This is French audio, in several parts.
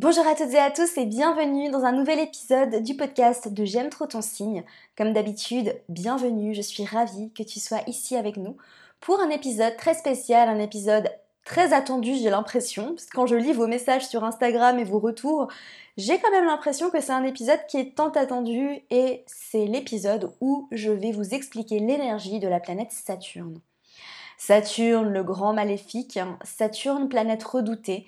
Bonjour à toutes et à tous et bienvenue dans un nouvel épisode du podcast de J'aime trop ton signe. Comme d'habitude, bienvenue, je suis ravie que tu sois ici avec nous pour un épisode très spécial, un épisode très attendu, j'ai l'impression, parce que quand je lis vos messages sur Instagram et vos retours, j'ai quand même l'impression que c'est un épisode qui est tant attendu et c'est l'épisode où je vais vous expliquer l'énergie de la planète Saturne. Saturne, le grand maléfique, hein, Saturne, planète redoutée,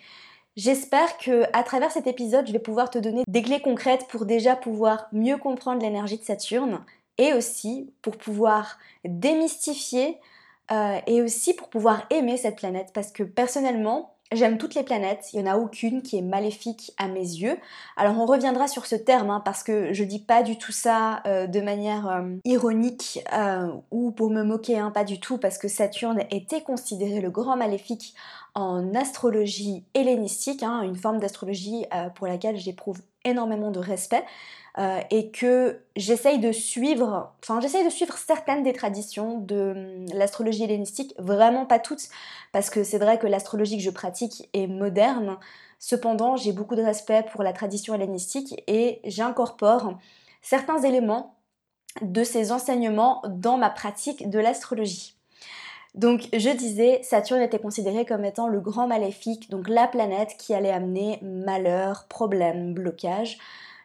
J'espère que à travers cet épisode, je vais pouvoir te donner des clés concrètes pour déjà pouvoir mieux comprendre l'énergie de Saturne et aussi pour pouvoir démystifier euh, et aussi pour pouvoir aimer cette planète parce que personnellement, J'aime toutes les planètes, il n'y en a aucune qui est maléfique à mes yeux. Alors on reviendra sur ce terme hein, parce que je dis pas du tout ça euh, de manière euh, ironique ou pour me moquer, hein, pas du tout, parce que Saturne était considéré le grand maléfique en astrologie hellénistique, hein, une forme d'astrologie euh, pour laquelle j'éprouve énormément de respect. Euh, et que j'essaye de suivre, enfin j'essaye de suivre certaines des traditions de hum, l'astrologie hellénistique, vraiment pas toutes, parce que c'est vrai que l'astrologie que je pratique est moderne, cependant j'ai beaucoup de respect pour la tradition hellénistique et j'incorpore certains éléments de ces enseignements dans ma pratique de l'astrologie. Donc je disais, Saturne était considéré comme étant le grand maléfique, donc la planète qui allait amener malheur, problème, blocage.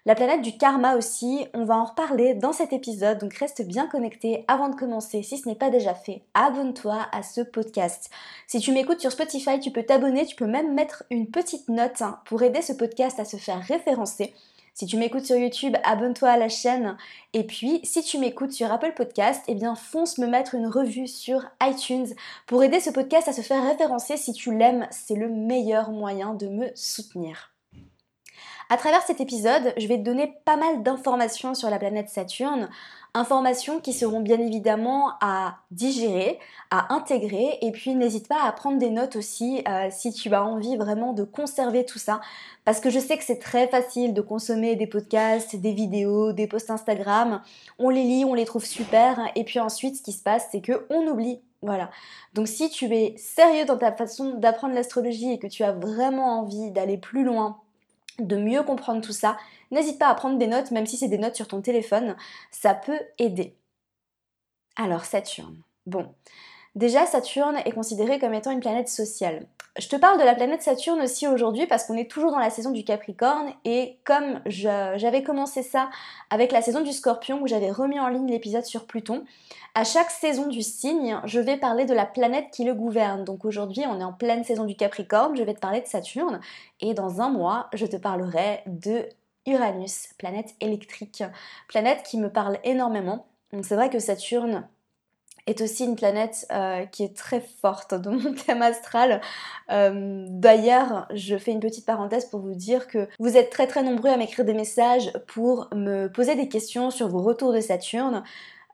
La planète du karma aussi, on va en reparler dans cet épisode, donc reste bien connecté avant de commencer. Si ce n'est pas déjà fait, abonne-toi à ce podcast. Si tu m'écoutes sur Spotify, tu peux t'abonner, tu peux même mettre une petite note hein, pour aider ce podcast à se faire référencer. Si tu m'écoutes sur YouTube, abonne-toi à la chaîne. Et puis, si tu m'écoutes sur Apple Podcast, eh bien, fonce me mettre une revue sur iTunes pour aider ce podcast à se faire référencer. Si tu l'aimes, c'est le meilleur moyen de me soutenir. À travers cet épisode, je vais te donner pas mal d'informations sur la planète Saturne, informations qui seront bien évidemment à digérer, à intégrer, et puis n'hésite pas à prendre des notes aussi euh, si tu as envie vraiment de conserver tout ça, parce que je sais que c'est très facile de consommer des podcasts, des vidéos, des posts Instagram, on les lit, on les trouve super, et puis ensuite ce qui se passe c'est que on oublie. Voilà. Donc si tu es sérieux dans ta façon d'apprendre l'astrologie et que tu as vraiment envie d'aller plus loin de mieux comprendre tout ça, n'hésite pas à prendre des notes, même si c'est des notes sur ton téléphone, ça peut aider. Alors Saturne. Bon, déjà Saturne est considéré comme étant une planète sociale. Je te parle de la planète Saturne aussi aujourd'hui parce qu'on est toujours dans la saison du Capricorne et comme j'avais commencé ça avec la saison du Scorpion où j'avais remis en ligne l'épisode sur Pluton, à chaque saison du signe, je vais parler de la planète qui le gouverne. Donc aujourd'hui, on est en pleine saison du Capricorne, je vais te parler de Saturne et dans un mois, je te parlerai de Uranus, planète électrique, planète qui me parle énormément. Donc c'est vrai que Saturne est aussi une planète euh, qui est très forte dans mon thème astral. Euh, d'ailleurs, je fais une petite parenthèse pour vous dire que vous êtes très très nombreux à m'écrire des messages pour me poser des questions sur vos retours de Saturne.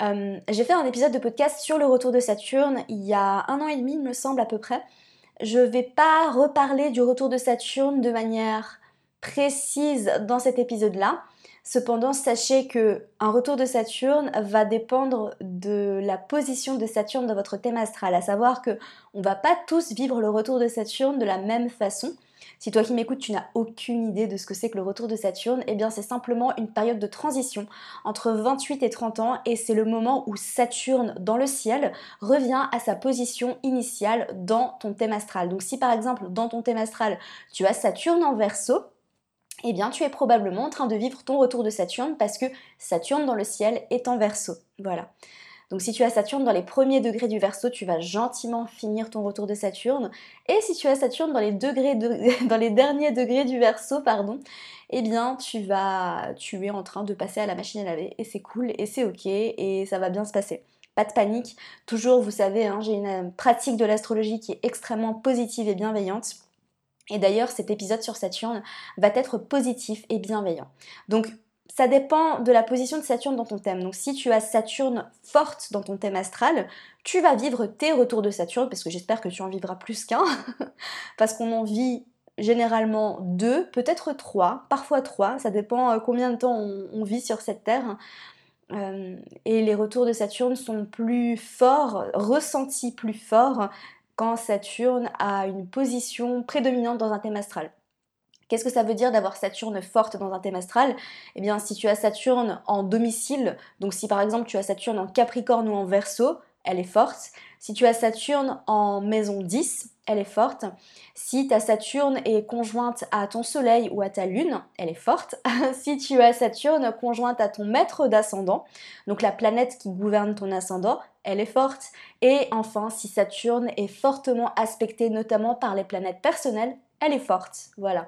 Euh, j'ai fait un épisode de podcast sur le retour de Saturne il y a un an et demi, il me semble à peu près. Je vais pas reparler du retour de Saturne de manière précise dans cet épisode-là. Cependant, sachez que un retour de Saturne va dépendre de la position de Saturne dans votre thème astral, à savoir que on va pas tous vivre le retour de Saturne de la même façon. Si toi qui m'écoutes, tu n'as aucune idée de ce que c'est que le retour de Saturne, eh bien c'est simplement une période de transition entre 28 et 30 ans et c'est le moment où Saturne dans le ciel revient à sa position initiale dans ton thème astral. Donc si par exemple dans ton thème astral, tu as Saturne en Verseau, eh bien tu es probablement en train de vivre ton retour de Saturne parce que Saturne dans le ciel est en verso. Voilà. Donc si tu as Saturne dans les premiers degrés du verso, tu vas gentiment finir ton retour de Saturne. Et si tu as Saturne dans les, degrés dans les derniers degrés du verso, pardon, eh bien tu vas, tu es en train de passer à la machine à laver et c'est cool et c'est ok et ça va bien se passer. Pas de panique. Toujours, vous savez, hein, j'ai une pratique de l'astrologie qui est extrêmement positive et bienveillante. Et d'ailleurs, cet épisode sur Saturne va être positif et bienveillant. Donc, ça dépend de la position de Saturne dans ton thème. Donc, si tu as Saturne forte dans ton thème astral, tu vas vivre tes retours de Saturne, parce que j'espère que tu en vivras plus qu'un, parce qu'on en vit généralement deux, peut-être trois, parfois trois, ça dépend euh, combien de temps on, vit sur cette terre. Euh, et les retours de Saturne sont plus forts, ressentis plus forts quand Saturne a une position prédominante dans un thème astral. Qu'est-ce que ça veut dire d'avoir Saturne forte dans un thème astral? Eh bien, si tu as Saturne en domicile, donc si par exemple tu as Saturne en Capricorne ou en Verseau, elle est forte. Si tu as Saturne en maison 10, elle est forte. Si ta Saturne est conjointe à ton Soleil ou à ta Lune, elle est forte. si tu as Saturne conjointe à ton maître d'ascendant, donc la planète qui gouverne ton ascendant, elle est forte. Et enfin, si Saturne est fortement aspectée notamment par les planètes personnelles, elle est forte. Voilà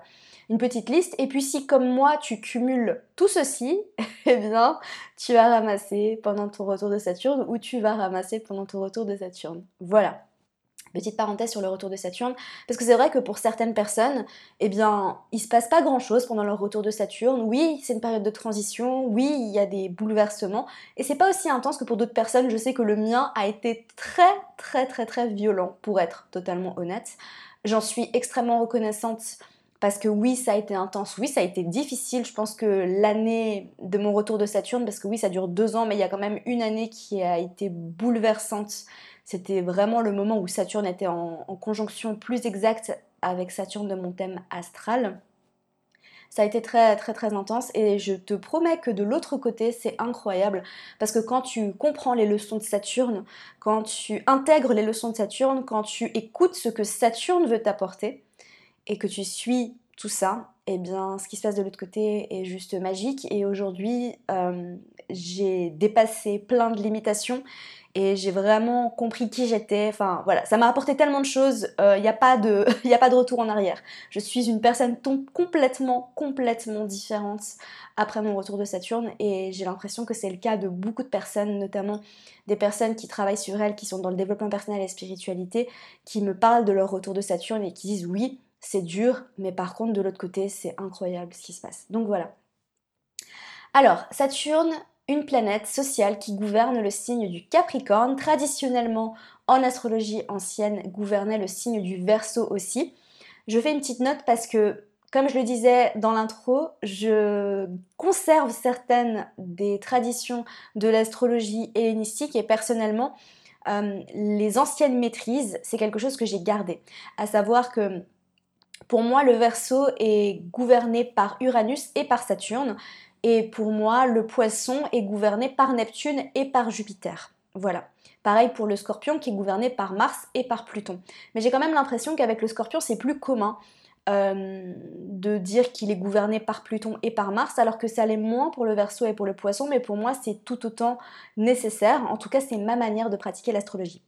une petite liste. Et puis si comme moi tu cumules tout ceci, eh bien tu vas ramasser pendant ton retour de Saturne ou tu vas ramasser pendant ton retour de Saturne. Voilà. Petite parenthèse sur le retour de Saturne, parce que c'est vrai que pour certaines personnes, eh bien, il se passe pas grand chose pendant leur retour de Saturne. Oui, c'est une période de transition, oui, il y a des bouleversements, et c'est pas aussi intense que pour d'autres personnes. Je sais que le mien a été très, très, très, très violent, pour être totalement honnête. J'en suis extrêmement reconnaissante parce que oui, ça a été intense, oui, ça a été difficile. Je pense que l'année de mon retour de Saturne, parce que oui, ça dure deux ans, mais il y a quand même une année qui a été bouleversante. C'était vraiment le moment où Saturne était en, conjonction plus exacte avec Saturne de mon thème astral. Ça a été très très très intense et je te promets que de l'autre côté c'est incroyable parce que quand tu comprends les leçons de Saturne, quand tu intègres les leçons de Saturne, quand tu écoutes ce que Saturne veut t'apporter, et que tu suis tout ça, eh bien, ce qui se passe de l'autre côté est juste magique. Et aujourd'hui, euh, j'ai dépassé plein de limitations et j'ai vraiment compris qui j'étais. Enfin, voilà, ça m'a apporté tellement de choses. Il euh, n'y a, pas de, a pas de retour en arrière. Je suis une personne complètement, complètement différente après mon retour de Saturne et j'ai l'impression que c'est le cas de beaucoup de personnes, notamment des personnes qui travaillent sur elles, qui sont dans le développement personnel et spiritualité, qui me parlent de leur retour de Saturne et qui disent oui, c'est dur, mais par contre de l'autre côté, c'est incroyable ce qui se passe. Donc voilà. Alors, Saturne, une planète sociale qui gouverne le signe du Capricorne, traditionnellement en astrologie ancienne gouvernait le signe du Verseau aussi. Je fais une petite note parce que, comme je le disais dans l'intro, je conserve certaines des traditions de l'astrologie hellénistique et personnellement, euh, les anciennes maîtrises, c'est quelque chose que j'ai gardé. À savoir que pour moi, le Verseau est gouverné par Uranus et par Saturne. Et pour moi, le poisson est gouverné par Neptune et par Jupiter. Voilà. Pareil pour le scorpion qui est gouverné par Mars et par Pluton. Mais j'ai quand même l'impression qu'avec le scorpion, c'est plus commun euh, de dire qu'il est gouverné par Pluton et par Mars, alors que ça l'est moins pour le Verseau et pour le poisson, mais pour moi, c'est tout autant nécessaire. En tout cas, c'est ma manière de pratiquer l'astrologie.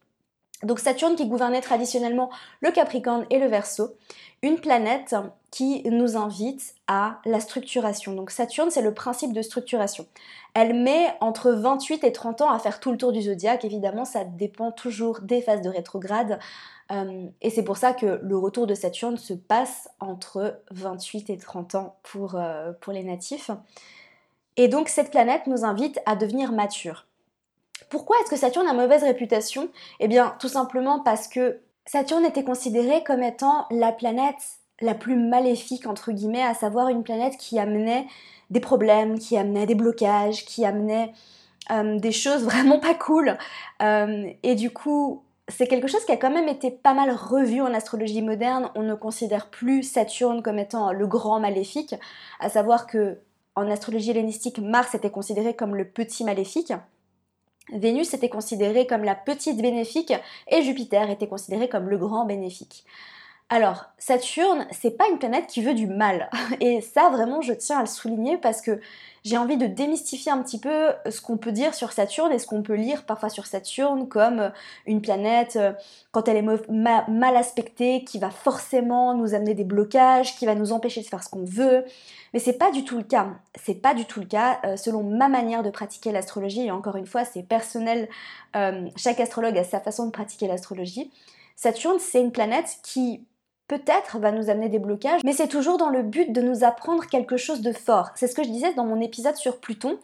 Donc Saturne qui gouvernait traditionnellement le Capricorne et le Verseau, une planète qui nous invite à la structuration. Donc Saturne, c'est le principe de structuration. Elle met entre 28 et 30 ans à faire tout le tour du zodiaque. Évidemment, ça dépend toujours des phases de rétrograde. Euh, et c'est pour ça que le retour de Saturne se passe entre 28 et 30 ans pour, euh, pour les natifs. Et donc cette planète nous invite à devenir mature. Pourquoi est-ce que Saturne a mauvaise réputation? Eh bien, tout simplement parce que Saturne était considérée comme étant la planète la plus maléfique, entre guillemets, à savoir une planète qui amenait des problèmes, qui amenait des blocages, qui amenait euh, des choses vraiment pas cool. Euh, et du coup, c'est quelque chose qui a quand même été pas mal revu en astrologie moderne. On ne considère plus Saturne comme étant le grand maléfique, à savoir que en astrologie hellénistique, Mars était considéré comme le petit maléfique. Vénus était considérée comme la petite bénéfique et Jupiter était considéré comme le grand bénéfique. Alors, Saturne, c'est pas une planète qui veut du mal. Et ça, vraiment, je tiens à le souligner parce que j'ai envie de démystifier un petit peu ce qu'on peut dire sur Saturne et ce qu'on peut lire parfois sur Saturne comme une planète, euh, quand elle est mal aspectée, qui va forcément nous amener des blocages, qui va nous empêcher de faire ce qu'on veut. Mais c'est pas du tout le cas. C'est pas du tout le cas. Euh, selon ma manière de pratiquer l'astrologie, et encore une fois, c'est personnel, euh, chaque astrologue a sa façon de pratiquer l'astrologie. Saturne, c'est une planète qui peut-être va nous amener des blocages, mais c'est toujours dans le but de nous apprendre quelque chose de fort. C'est ce que je disais dans mon épisode sur Pluton.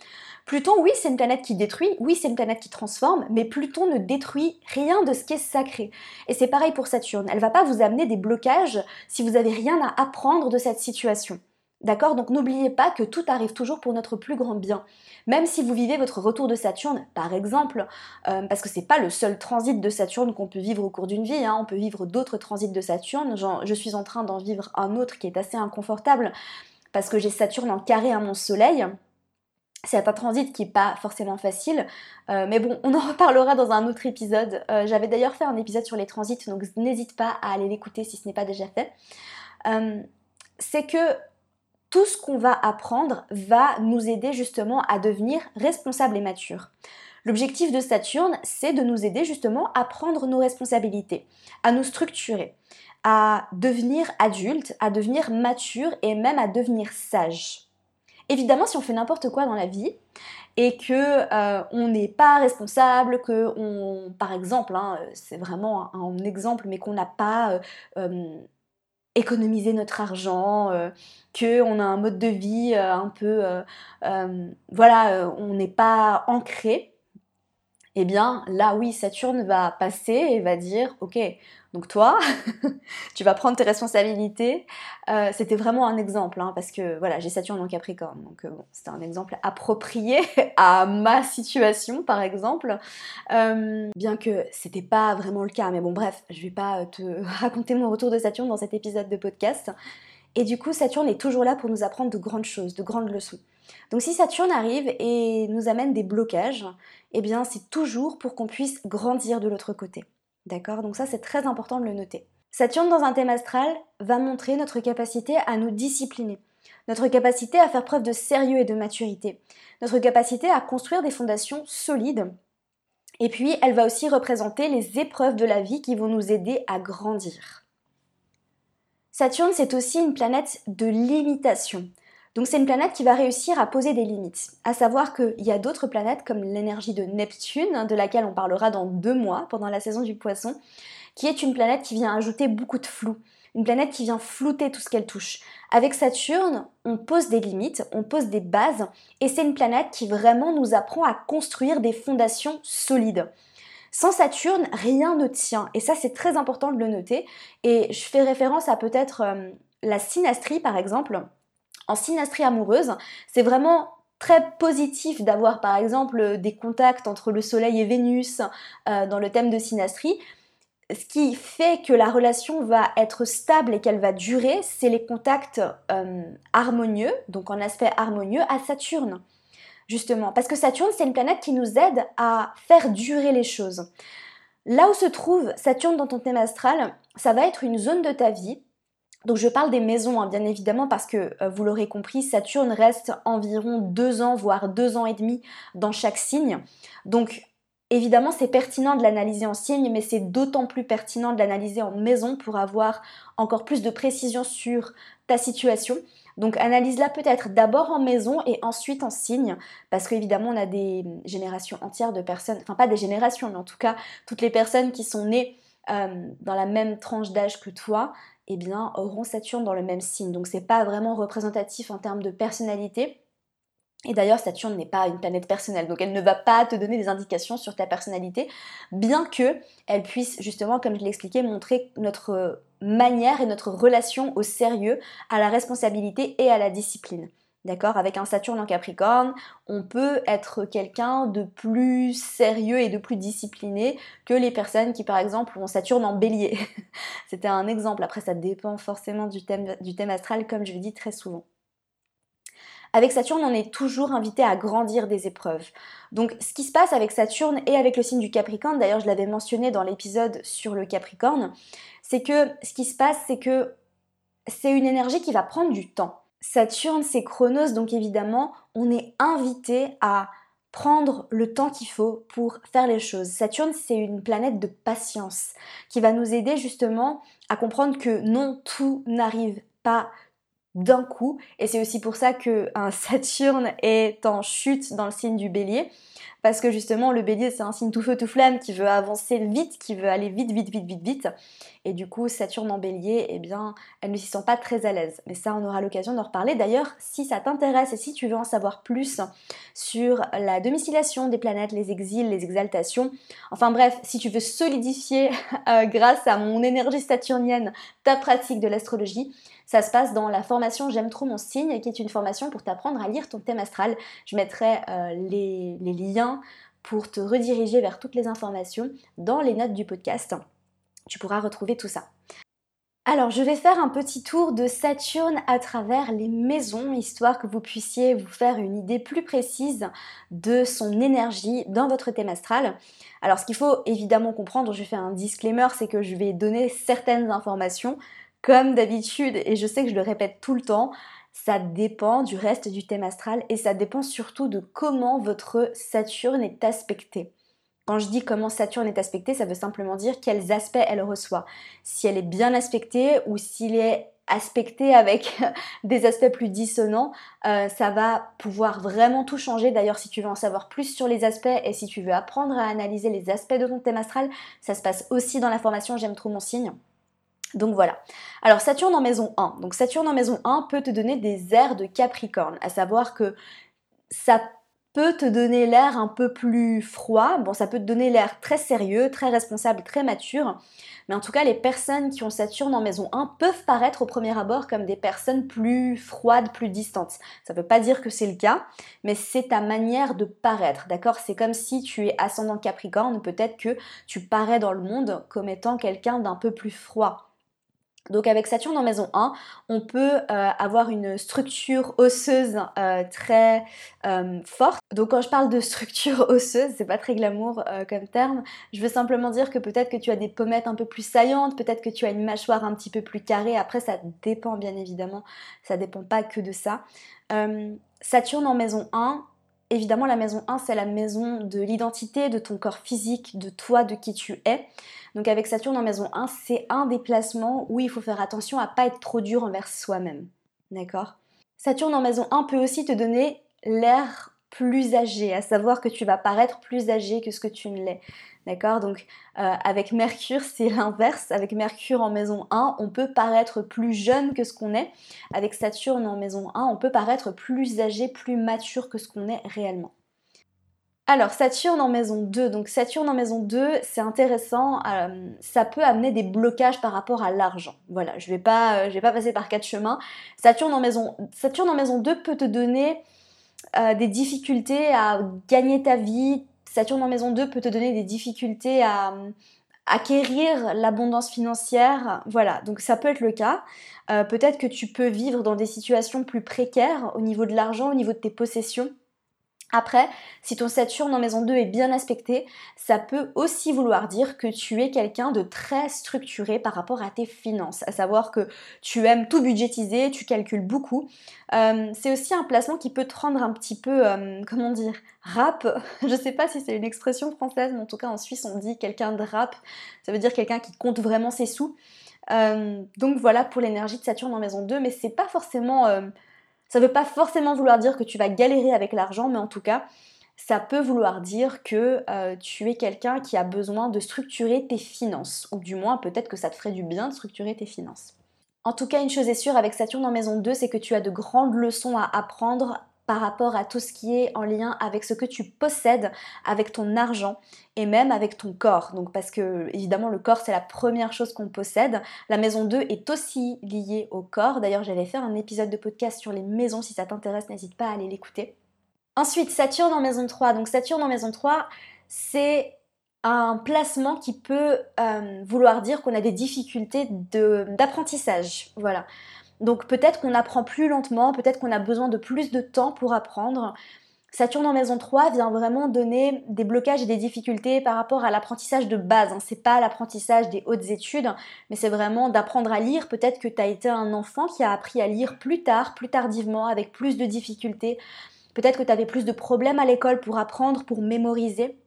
Pluton, oui, c'est une planète qui détruit, oui, c'est une planète qui transforme, mais Pluton ne détruit rien de ce qui est sacré. Et c'est pareil pour Saturne. Elle va pas vous amener des blocages si vous avez rien à apprendre de cette situation. D'accord? Donc n'oubliez pas que tout arrive toujours pour notre plus grand bien. Même si vous vivez votre retour de Saturne, par exemple, euh, parce que c'est pas le seul transit de Saturne qu'on peut vivre au cours d'une vie, hein, on peut vivre d'autres transits de Saturne. je suis en train d'en vivre un autre qui est assez inconfortable parce que j'ai Saturne en carré à mon Soleil. C'est un transit qui n'est pas forcément facile, euh, mais bon, on en reparlera dans un autre épisode. Euh, j'avais d'ailleurs fait un épisode sur les transits, donc n'hésite pas à aller l'écouter si ce n'est pas déjà fait. c'est que tout ce qu'on va apprendre va nous aider justement à devenir responsables et matures. L'objectif de Saturne, c'est de nous aider justement à prendre nos responsabilités, à nous structurer, à devenir adulte, à devenir mature et même à devenir sage. Évidemment, si on fait n'importe quoi dans la vie et que euh, on n'est pas responsable, que on, par exemple, hein, c'est vraiment un, exemple, mais qu'on n'a pas euh, euh, économiser notre argent, euh, que a un mode de vie euh, un peu, euh, voilà, on n'est pas ancré, eh bien là oui, Saturne va passer et va dire, ok, donc toi, tu vas prendre tes responsabilités. Euh, c'était vraiment un exemple, hein, parce que voilà, j'ai Saturne en Capricorne, donc euh, c'était un exemple approprié à ma situation, par exemple. Euh, bien que c'était pas vraiment le cas, mais bon, bref, je vais pas te raconter mon retour de Saturne dans cet épisode de podcast. Et du coup, Saturne est toujours là pour nous apprendre de grandes choses, de grandes leçons. Donc si Saturne arrive et nous amène des blocages, eh bien c'est toujours pour qu'on puisse grandir de l'autre côté. D'accord? Donc ça c'est très important de le noter. Saturne dans un thème astral va montrer notre capacité à nous discipliner, notre capacité à faire preuve de sérieux et de maturité, notre capacité à construire des fondations solides. Et puis elle va aussi représenter les épreuves de la vie qui vont nous aider à grandir. Saturne, c'est aussi une planète de limitation. Donc c'est une planète qui va réussir à poser des limites. À savoir qu'il y a d'autres planètes comme l'énergie de Neptune, hein, de laquelle on parlera dans deux mois pendant la saison du poisson, qui est une planète qui vient ajouter beaucoup de flou. Une planète qui vient flouter tout ce qu'elle touche. Avec Saturne, on pose des limites, on pose des bases, et c'est une planète qui vraiment nous apprend à construire des fondations solides. Sans Saturne, rien ne tient. Et ça, c'est très important de le noter. Et je fais référence à peut-être euh, la synastrie, par exemple en synastrie amoureuse, c'est vraiment très positif d'avoir par exemple des contacts entre le Soleil et Vénus euh, dans le thème de synastrie. Ce qui fait que la relation va être stable et qu'elle va durer, c'est les contacts euh, harmonieux, donc en aspect harmonieux à Saturne. Justement, parce que Saturne, c'est une planète qui nous aide à faire durer les choses. Là où se trouve Saturne dans ton thème astral, ça va être une zone de ta vie donc je parle des maisons, hein, bien évidemment, parce que euh, vous l'aurez compris, Saturne reste environ deux ans, voire deux ans et demi dans chaque signe. Donc évidemment, c'est pertinent de l'analyser en signe, mais c'est d'autant plus pertinent de l'analyser en maison pour avoir encore plus de précision sur ta situation. Donc analyse-la peut-être d'abord en maison et ensuite en signe, parce qu'évidemment on a des générations entières de personnes, enfin pas des générations, mais en tout cas toutes les personnes qui sont nées euh, dans la même tranche d'âge que toi, eh bien, auront Saturne dans le même signe. Donc c'est pas vraiment représentatif en termes de personnalité. Et d'ailleurs, Saturne n'est pas une planète personnelle, donc elle ne va pas te donner des indications sur ta personnalité, bien que elle puisse justement, comme je l'ai expliqué, montrer notre manière et notre relation au sérieux, à la responsabilité et à la discipline. D'accord? Avec un Saturne en Capricorne, on peut être quelqu'un de plus sérieux et de plus discipliné que les personnes qui, par exemple, ont Saturne en bélier. C'était un exemple. Après, ça dépend forcément du thème, astral, comme je le dis très souvent. Avec Saturne, on est toujours invité à grandir des épreuves. Donc, ce qui se passe avec Saturne et avec le signe du Capricorne, d'ailleurs, je l'avais mentionné dans l'épisode sur le Capricorne, c'est que ce qui se passe, c'est que c'est une énergie qui va prendre du temps. Saturne, c'est Chronos, donc évidemment, on est invité à prendre le temps qu'il faut pour faire les choses. Saturne, c'est une planète de patience qui va nous aider justement à comprendre que non, tout n'arrive pas d'un coup. Et c'est aussi pour ça qu'un Saturne est en chute dans le signe du bélier parce que justement le bélier c'est un signe tout feu tout flamme qui veut avancer vite, qui veut aller vite, vite, vite, vite, vite. Et du coup, Saturne en bélier, eh bien, elle ne s'y sent pas très à l'aise. Mais ça, on aura l'occasion d'en reparler. D'ailleurs, si ça t'intéresse et si tu veux en savoir plus sur la domiciliation des planètes, les exils, les exaltations, enfin bref, si tu veux solidifier euh, grâce à mon énergie saturnienne ta pratique de l'astrologie, Ça se passe dans la formation J'aime trop mon signe, qui est une formation pour t'apprendre à lire ton thème astral. Je mettrai euh, les, les liens pour te rediriger vers toutes les informations dans les notes du podcast. Tu pourras retrouver tout ça. Alors, je vais faire un petit tour de Saturne à travers les maisons, histoire que vous puissiez vous faire une idée plus précise de son énergie dans votre thème astral. Alors, ce qu'il faut évidemment comprendre, je fais un disclaimer, c'est que je vais donner certaines informations, comme d'habitude, et je sais que je le répète tout le temps, ça dépend du reste du thème astral et ça dépend surtout de comment votre Saturne est aspecté. Quand je dis comment Saturne est aspectée, ça veut simplement dire quels aspects elle reçoit. Si elle est bien aspectée ou s'il est aspecté avec des aspects plus dissonants, euh, ça va pouvoir vraiment tout changer. D'ailleurs, si tu veux en savoir plus sur les aspects et si tu veux apprendre à analyser les aspects de ton thème astral, ça se passe aussi dans la formation J'aime trop mon signe. Donc voilà. Alors Saturne en maison 1. Donc Saturne en maison 1 peut te donner des airs de Capricorne, à savoir que ça peut te donner l'air un peu plus froid. Bon, ça peut te donner l'air très sérieux, très responsable, très mature. Mais en tout cas, les personnes qui ont Saturne en maison 1 peuvent paraître au premier abord comme des personnes plus froides, plus distantes. Ça ne veut pas dire que c'est le cas, mais c'est ta manière de paraître, d'accord? C'est comme si tu es ascendant Capricorne, peut-être que tu parais dans le monde comme étant quelqu'un d'un peu plus froid donc avec Saturne en maison 1, on peut euh, avoir une structure osseuse euh, très euh, forte. Donc quand je parle de structure osseuse, c'est pas très glamour comme terme. Je veux simplement dire que peut-être que tu as des pommettes un peu plus saillantes, peut-être que tu as une mâchoire un petit peu plus carrée. Après ça dépend bien évidemment, ça dépend pas que de ça. Saturne en maison 1, évidemment la maison 1 c'est la maison de l'identité, de ton corps physique, de toi, de qui tu es. Donc avec Saturne en maison 1, c'est un des placements où il faut faire attention à pas être trop dur envers soi-même. D'accord? Saturne en maison 1 peut aussi te donner l'air plus âgé, à savoir que tu vas paraître plus âgé que ce que tu ne l'es. D'accord? Donc euh, avec Mercure, c'est l'inverse. Avec Mercure en maison 1, on peut paraître plus jeune que ce qu'on est. Avec Saturne en maison 1, on peut paraître plus âgé, plus mature que ce qu'on est réellement. Alors, Saturne en maison 2. Donc, Saturne en maison 2, c'est intéressant. Euh, ça peut amener des blocages par rapport à l'argent. Voilà, je ne vais, pas, euh, vais pas passer par quatre chemins. Saturne en maison, Saturne en maison 2 peut te donner euh, des difficultés à gagner ta vie. Saturne en maison 2 peut te donner des difficultés à acquérir l'abondance financière. Voilà, donc ça peut être le cas. Peut-être que tu peux vivre dans des situations plus précaires au niveau de l'argent, au niveau de tes possessions. Après, si ton Saturne en maison 2 est bien aspecté, ça peut aussi vouloir dire que tu es quelqu'un de très structuré par rapport à tes finances, à savoir que tu aimes tout budgétiser, tu calcules beaucoup. Euh, c'est aussi un placement qui peut te rendre un petit peu, euh, comment dire, rap. Je sais pas si c'est une expression française, mais en tout cas en Suisse on dit quelqu'un de rap. Ça veut dire quelqu'un qui compte vraiment ses sous. Euh, donc voilà pour l'énergie de Saturne en maison 2, mais c'est pas forcément ça ne veut pas forcément vouloir dire que tu vas galérer avec l'argent, mais en tout cas, ça peut vouloir dire que euh, tu es quelqu'un qui a besoin de structurer tes finances, ou du moins peut-être que ça te ferait du bien de structurer tes finances. En tout cas, une chose est sûre avec Saturne en maison 2, c'est que tu as de grandes leçons à apprendre par rapport à tout ce qui est en lien avec ce que tu possèdes, avec ton argent et même avec ton corps. Donc parce que évidemment le corps c'est la première chose qu'on possède. La maison 2 est aussi liée au corps. D'ailleurs j'avais fait un épisode de podcast sur les maisons. Si ça t'intéresse, n'hésite pas à aller l'écouter. Ensuite, Saturne en maison 3. Donc Saturne en maison 3, c'est un placement qui peut euh, vouloir dire qu'on a des difficultés d'apprentissage. Voilà. Donc peut-être qu'on apprend plus lentement, peut-être qu'on a besoin de plus de temps pour apprendre. Saturne en maison 3 vient vraiment donner des blocages et des difficultés par rapport à l'apprentissage de base. Hein. C'est pas l'apprentissage des hautes études, mais c'est vraiment d'apprendre à lire. Peut-être que tu as été un enfant qui a appris à lire plus tard, plus tardivement, avec plus de difficultés. Peut-être que tu avais plus de problèmes à l'école pour apprendre, pour mémoriser.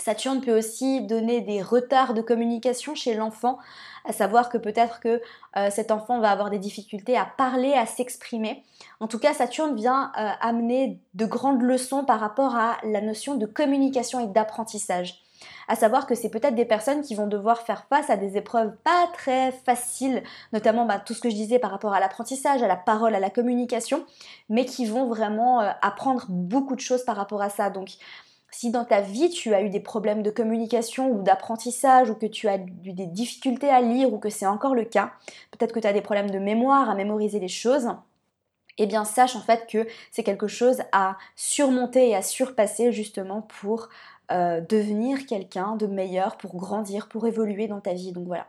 Saturne peut aussi donner des retards de communication chez l'enfant, à savoir que peut-être que euh, cet enfant va avoir des difficultés à parler, à s'exprimer. En tout cas, Saturne vient euh, amener de grandes leçons par rapport à la notion de communication et d'apprentissage. À savoir que c'est peut-être des personnes qui vont devoir faire face à des épreuves pas très faciles, notamment bah, tout ce que je disais par rapport à l'apprentissage, à la parole, à la communication, mais qui vont vraiment euh, apprendre beaucoup de choses par rapport à ça. Si dans ta vie tu as eu des problèmes de communication ou d'apprentissage ou que tu as eu des difficultés à lire ou que c'est encore le cas, peut-être que tu as des problèmes de mémoire à mémoriser les choses, eh bien sache en fait que c'est quelque chose à surmonter et à surpasser justement pour euh, devenir quelqu'un de meilleur, pour grandir, pour évoluer dans ta vie. Donc voilà.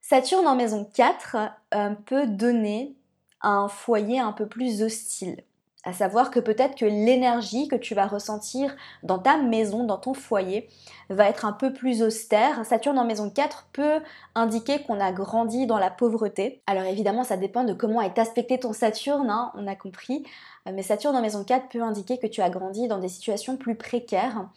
Saturne en maison 4 euh, peut donner un foyer un peu plus hostile. À savoir que peut-être que l'énergie que tu vas ressentir dans ta maison, dans ton foyer, va être un peu plus austère. Saturne en maison 4 peut indiquer qu'on a grandi dans la pauvreté. Alors évidemment, ça dépend de comment est aspecté ton Saturne, hein, on a compris. Mais Saturne en maison 4 peut indiquer que tu as grandi dans des situations plus précaires.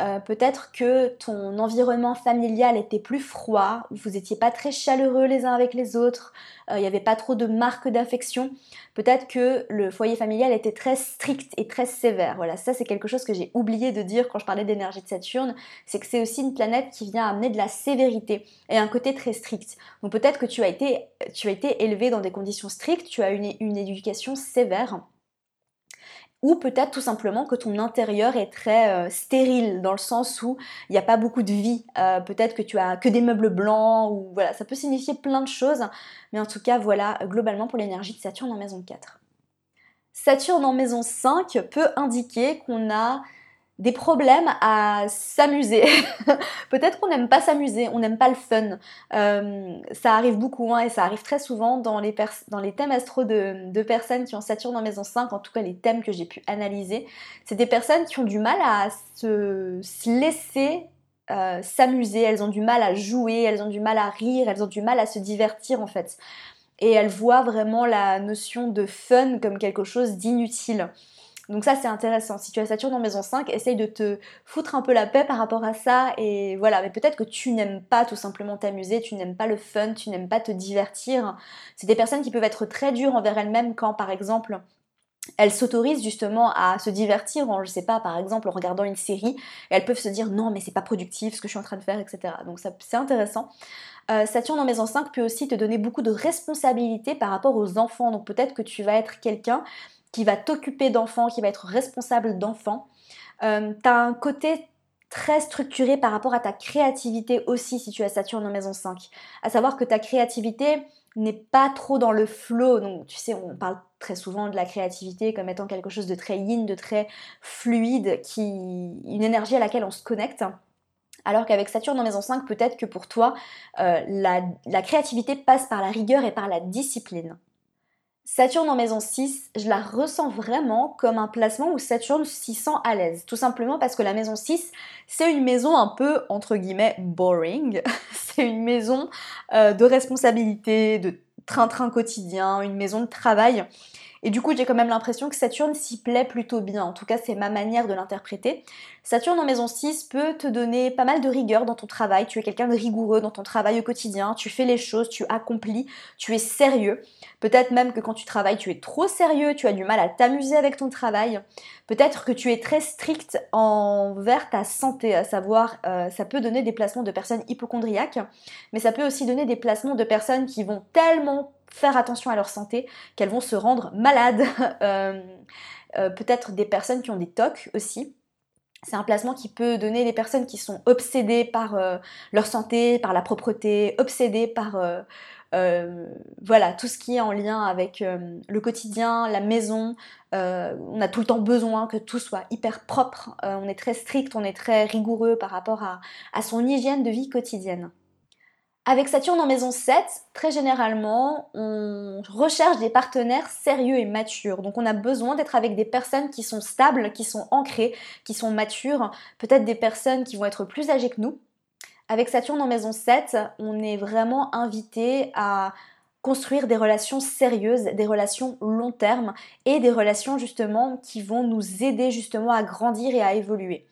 Euh, peut-être que ton environnement familial était plus froid, vous n'étiez pas très chaleureux les uns avec les autres, euh, il n'y avait pas trop de marques d'affection. Peut-être que le foyer familial était très strict et très sévère. Voilà, ça c'est quelque chose que j'ai oublié de dire quand je parlais d'énergie de Saturne, c'est que c'est aussi une planète qui vient amener de la sévérité et un côté très strict. Donc peut-être que tu as été, tu as été élevé dans des conditions strictes, tu as une, une éducation sévère ou peut-être tout simplement que ton intérieur est très euh, stérile dans le sens où il n'y a pas beaucoup de vie. Euh, peut-être que tu as que des meubles blancs ou voilà, ça peut signifier plein de choses, mais en tout cas voilà globalement pour l'énergie de Saturne en maison 4. Saturne en maison 5 peut indiquer qu'on a des problèmes à s'amuser. Peut-être qu'on n'aime pas s'amuser, on n'aime pas le fun. Euh, ça arrive beaucoup hein, et ça arrive très souvent dans les, thèmes astro de, personnes qui ont Saturne en maison 5, en tout cas les thèmes que j'ai pu analyser. C'est des personnes qui ont du mal à se, laisser euh, s'amuser, elles ont du mal à jouer, elles ont du mal à rire, elles ont du mal à se divertir en fait. Et elles voient vraiment la notion de fun comme quelque chose d'inutile. Donc ça c'est intéressant. Si tu as Saturne en maison 5, essaye de te foutre un peu la paix par rapport à ça et voilà, mais peut-être que tu n'aimes pas tout simplement t'amuser, tu n'aimes pas le fun, tu n'aimes pas te divertir. C'est des personnes qui peuvent être très dures envers elles-mêmes quand par exemple elles s'autorisent justement à se divertir en, je sais pas, par exemple en regardant une série, elles peuvent se dire non mais c'est pas productif ce que je suis en train de faire, etc. Donc ça c'est intéressant. Euh, Saturne en maison 5 peut aussi te donner beaucoup de responsabilités par rapport aux enfants. Donc peut-être que tu vas être quelqu'un qui va t'occuper d'enfants, qui va être responsable d'enfants. Euh, tu as un côté très structuré par rapport à ta créativité aussi si tu as Saturne en maison 5. À savoir que ta créativité n'est pas trop dans le flow. Donc tu sais, on parle très souvent de la créativité comme étant quelque chose de très yin, de très fluide, qui une énergie à laquelle on se connecte. Alors qu'avec Saturne en maison 5, peut-être que pour toi, euh, la créativité passe par la rigueur et par la discipline. Saturne en maison 6, je la ressens vraiment comme un placement où Saturne s'y sent à l'aise. Tout simplement parce que la maison 6, c'est une maison un peu, entre guillemets, boring. c'est une maison euh, de responsabilité, de train-train quotidien, une maison de travail. Et du coup, j'ai quand même l'impression que Saturne s'y plaît plutôt bien. En tout cas, c'est ma manière de l'interpréter. Saturne en maison 6 peut te donner pas mal de rigueur dans ton travail. Tu es quelqu'un de rigoureux dans ton travail au quotidien. Tu fais les choses, tu accomplis, tu es sérieux. Peut-être même que quand tu travailles, tu es trop sérieux, tu as du mal à t'amuser avec ton travail. Peut-être que tu es très strict envers ta santé, à savoir, euh, ça peut donner des placements de personnes hypochondriaques, mais ça peut aussi donner des placements de personnes qui vont tellement faire attention à leur santé qu'elles vont se rendre malades. Euh, euh, peut-être des personnes qui ont des tocs aussi. C'est un placement qui peut donner des personnes qui sont obsédées par leur santé, par la propreté, obsédées par euh, voilà, tout ce qui est en lien avec euh, le quotidien, la maison. Euh, on a tout le temps besoin que tout soit hyper propre. on est très strict, on est très rigoureux par rapport à son hygiène de vie quotidienne. Avec Saturne en maison 7, très généralement, on recherche des partenaires sérieux et matures. Donc on a besoin d'être avec des personnes qui sont stables, qui sont ancrées, qui sont matures, peut-être des personnes qui vont être plus âgées que nous, avec Saturne en maison 7, on est vraiment invité à construire des relations sérieuses, des relations long terme et des relations justement qui vont nous aider justement à grandir et à évoluer.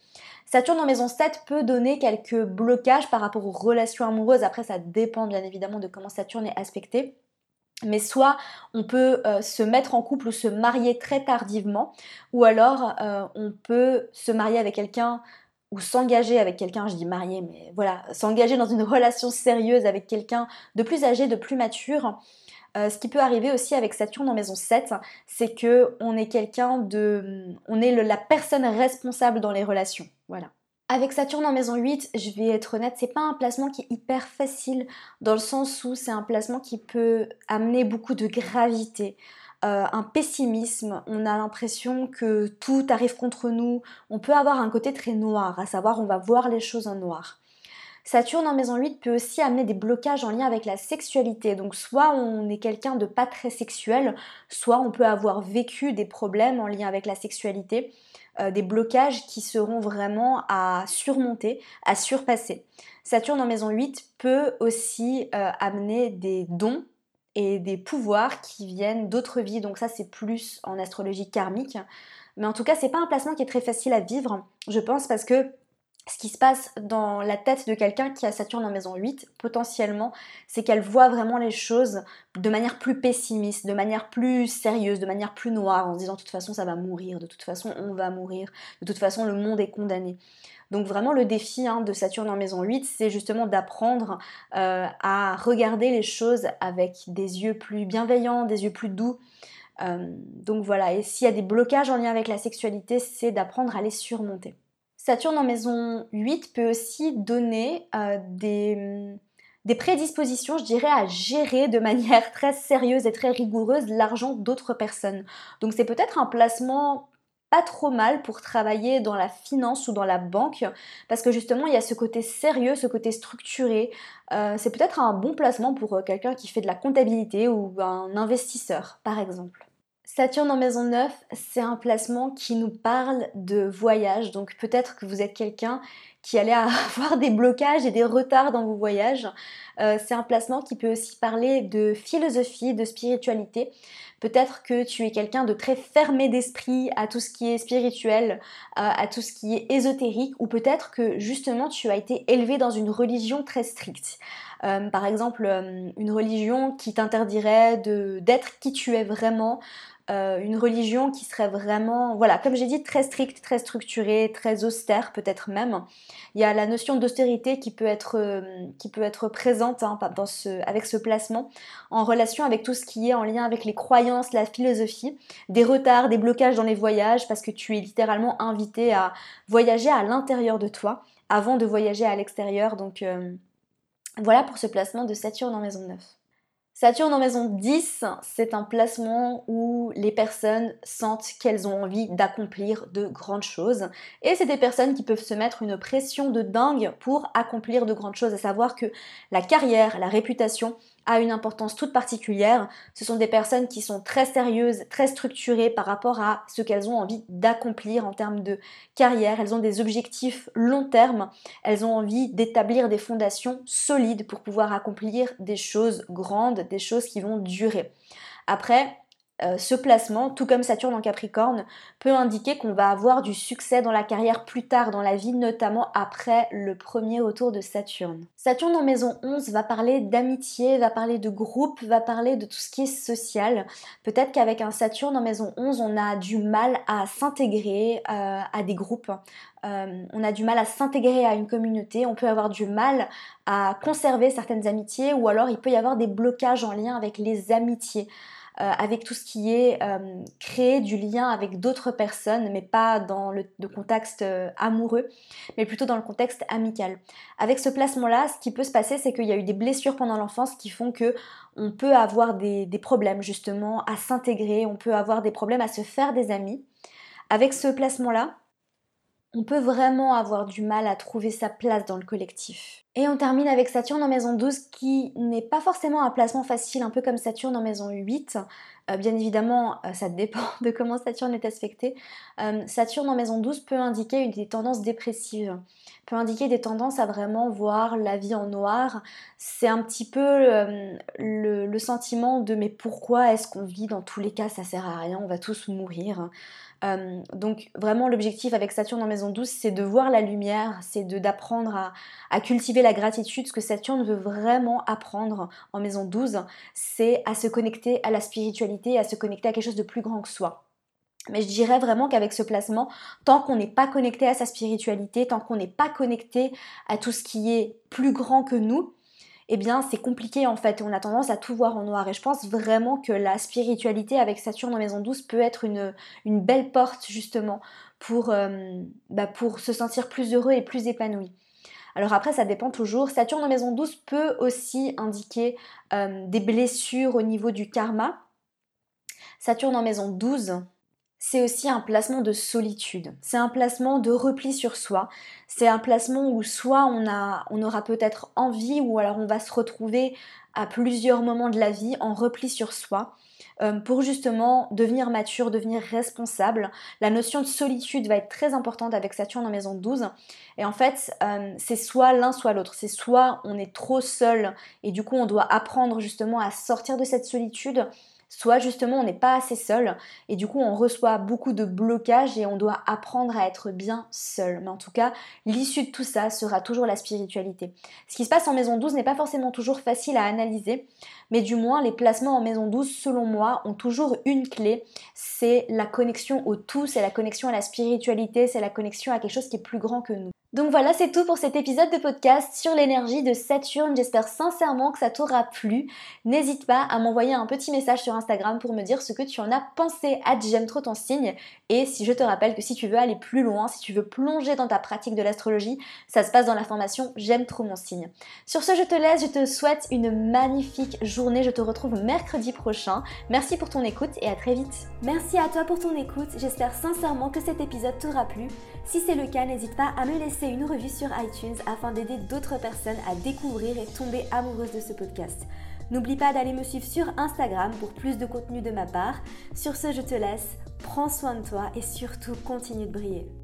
Saturne en maison 7 peut donner quelques blocages par rapport aux relations amoureuses. Après, ça dépend bien évidemment de comment Saturne est aspecté. Mais soit on peut euh, se mettre en couple ou se marier très tardivement, ou alors euh, on peut se marier avec quelqu'un ou s'engager avec quelqu'un, je dis marié, mais voilà, s'engager dans une relation sérieuse avec quelqu'un de plus âgé, de plus mature. Euh, ce qui peut arriver aussi avec Saturne en maison 7, c'est que on est quelqu'un de, on est la personne responsable dans les relations. Avec Saturne en maison 8, je vais être honnête, c'est pas un placement qui est hyper facile dans le sens où c'est un placement qui peut amener beaucoup de gravité, euh, un pessimisme, on a l'impression que tout arrive contre nous, on peut avoir un côté très noir, à savoir on va voir les choses en noir. Saturne en maison 8 peut aussi amener des blocages en lien avec la sexualité. Donc soit on est quelqu'un de pas très sexuel, soit on peut avoir vécu des problèmes en lien avec la sexualité. Euh, des blocages qui seront vraiment à surmonter, à surpasser. Saturne en maison 8 peut aussi euh, amener des dons et des pouvoirs qui viennent d'autres vies. Donc ça c'est plus en astrologie karmique. Mais en tout cas, c'est pas un placement qui est très facile à vivre, je pense, parce que ce qui se passe dans la tête de quelqu'un qui a Saturne en maison 8, potentiellement, c'est qu'elle voit vraiment les choses de manière plus pessimiste, de manière plus sérieuse, de manière plus noire, en se disant de toute façon ça va mourir, de toute façon on va mourir, de toute façon le monde est condamné. Donc vraiment le défi hein, de Saturne en maison 8, c'est justement d'apprendre euh, à regarder les choses avec des yeux plus bienveillants, des yeux plus doux. Euh, donc voilà, et s'il y a des blocages en lien avec la sexualité, c'est d'apprendre à les surmonter. Saturne en maison 8 peut aussi donner euh, des, des prédispositions, je dirais, à gérer de manière très sérieuse et très rigoureuse l'argent d'autres personnes. Donc c'est peut-être un placement pas trop mal pour travailler dans la finance ou dans la banque parce que justement il y a ce côté sérieux, ce côté structuré. Euh, c'est peut-être un bon placement pour euh, quelqu'un qui fait de la comptabilité ou un investisseur par exemple. Saturne en maison 9, c'est un placement qui nous parle de voyage. Donc peut-être que vous êtes quelqu'un qui allait avoir des blocages et des retards dans vos voyages. Euh, c'est un placement qui peut aussi parler de philosophie, de spiritualité. Peut-être que tu es quelqu'un de très fermé d'esprit à tout ce qui est spirituel, euh, à tout ce qui est ésotérique, ou peut-être que justement tu as été élevé dans une religion très stricte. Euh, par exemple, une religion qui t'interdirait d'être qui tu es vraiment, euh, une religion qui serait vraiment, voilà, comme j'ai dit, très stricte, très structurée, très austère peut-être même. Il y a la notion d'austérité qui peut être, euh, qui peut être présente hein, dans ce, avec ce placement en relation avec tout ce qui est en lien avec les croyances, la philosophie, des retards, des blocages dans les voyages parce que tu es littéralement invité à voyager à l'intérieur de toi avant de voyager à l'extérieur. Donc euh, voilà pour ce placement de Saturne en maison 9. Saturne en maison 10, c'est un placement où les personnes sentent qu'elles ont envie d'accomplir de grandes choses. Et c'est des personnes qui peuvent se mettre une pression de dingue pour accomplir de grandes choses, à savoir que la carrière, la réputation, a une importance toute particulière. Ce sont des personnes qui sont très sérieuses, très structurées par rapport à ce qu'elles ont envie d'accomplir en termes de carrière. Elles ont des objectifs long terme. Elles ont envie d'établir des fondations solides pour pouvoir accomplir des choses grandes, des choses qui vont durer. Après, euh, ce placement, tout comme Saturne en Capricorne, peut indiquer qu'on va avoir du succès dans la carrière plus tard dans la vie, notamment après le premier retour de Saturne. Saturne en maison 11 va parler d'amitié, va parler de groupe, va parler de tout ce qui est social. Peut-être qu'avec un Saturne en maison 11, on a du mal à s'intégrer euh, à des groupes. Euh, on a du mal à s'intégrer à une communauté, on peut avoir du mal à conserver certaines amitiés ou alors il peut y avoir des blocages en lien avec les amitiés. Euh, avec tout ce qui est euh, créer du lien avec d'autres personnes, mais pas dans le, contexte euh, amoureux, mais plutôt dans le contexte amical. Avec ce placement-là, ce qui peut se passer, c'est qu'il y a eu des blessures pendant l'enfance qui font que on peut avoir des problèmes justement à s'intégrer, on peut avoir des problèmes à se faire des amis. Avec ce placement-là, on peut vraiment avoir du mal à trouver sa place dans le collectif. Et on termine avec Saturne en maison 12 qui n'est pas forcément un placement facile, un peu comme Saturne en maison 8. Euh, bien évidemment, euh, ça dépend de comment Saturne est aspecté. Euh, Saturne en maison 12 peut indiquer des tendances dépressives, peut indiquer des tendances à vraiment voir la vie en noir. C'est un petit peu le, le, sentiment de mais pourquoi est-ce qu'on vit dans tous les cas, ça sert à rien, on va tous mourir. Euh, donc vraiment l'objectif avec Saturne en maison 12 c'est de voir la lumière, c'est d'apprendre à, cultiver la gratitude. Ce que Saturne veut vraiment apprendre en maison 12 c'est à se connecter à la spiritualité, à se connecter à quelque chose de plus grand que soi. Mais je dirais vraiment qu'avec ce placement, tant qu'on n'est pas connecté à sa spiritualité, tant qu'on n'est pas connecté à tout ce qui est plus grand que nous, eh bien c'est compliqué en fait. On a tendance à tout voir en noir. Et je pense vraiment que la spiritualité avec Saturne en maison 12 peut être une, belle porte justement pour, euh, bah, pour se sentir plus heureux et plus épanoui. Alors après, ça dépend toujours. Saturne en maison 12 peut aussi indiquer euh, des blessures au niveau du karma. Saturne en maison 12, c'est aussi un placement de solitude. C'est un placement de repli sur soi. C'est un placement où soit on, a, on aura peut-être envie ou alors on va se retrouver à plusieurs moments de la vie en repli sur soi. Euh, pour justement devenir mature, devenir responsable. La notion de solitude va être très importante avec Saturne en maison 12. Et en fait, euh, c'est soit l'un, soit l'autre. C'est soit on est trop seul et du coup on doit apprendre justement à sortir de cette solitude, soit justement on n'est pas assez seul et du coup on reçoit beaucoup de blocages et on doit apprendre à être bien seul. Mais en tout cas, l'issue de tout ça sera toujours la spiritualité. Ce qui se passe en maison 12 n'est pas forcément toujours facile à analyser, mais du moins les placements en maison 12 selon moi ont toujours une clé, c'est la connexion au tout, c'est la connexion à la spiritualité, c'est la connexion à quelque chose qui est plus grand que nous. Donc voilà, c'est tout pour cet épisode de podcast sur l'énergie de Saturne. J'espère sincèrement que ça t'aura plu. N'hésite pas à m'envoyer un petit message sur Instagram pour me dire ce que tu en as pensé à J'aime trop ton signe. Et si je te rappelle que si tu veux aller plus loin, si tu veux plonger dans ta pratique de l'astrologie, ça se passe dans la formation J'aime trop mon signe. Sur ce, je te laisse, je te souhaite une magnifique journée. Je te retrouve mercredi prochain. Merci pour ton écoute et à très vite. Merci à toi pour ton écoute. J'espère sincèrement que cet épisode t'aura plu. Si c'est le cas, n'hésite pas à me laisser une revue sur iTunes afin d'aider d'autres personnes à découvrir et tomber amoureuses de ce podcast. N'oublie pas d'aller me suivre sur Instagram pour plus de contenu de ma part. Sur ce, je te laisse, prends soin de toi et surtout continue de briller.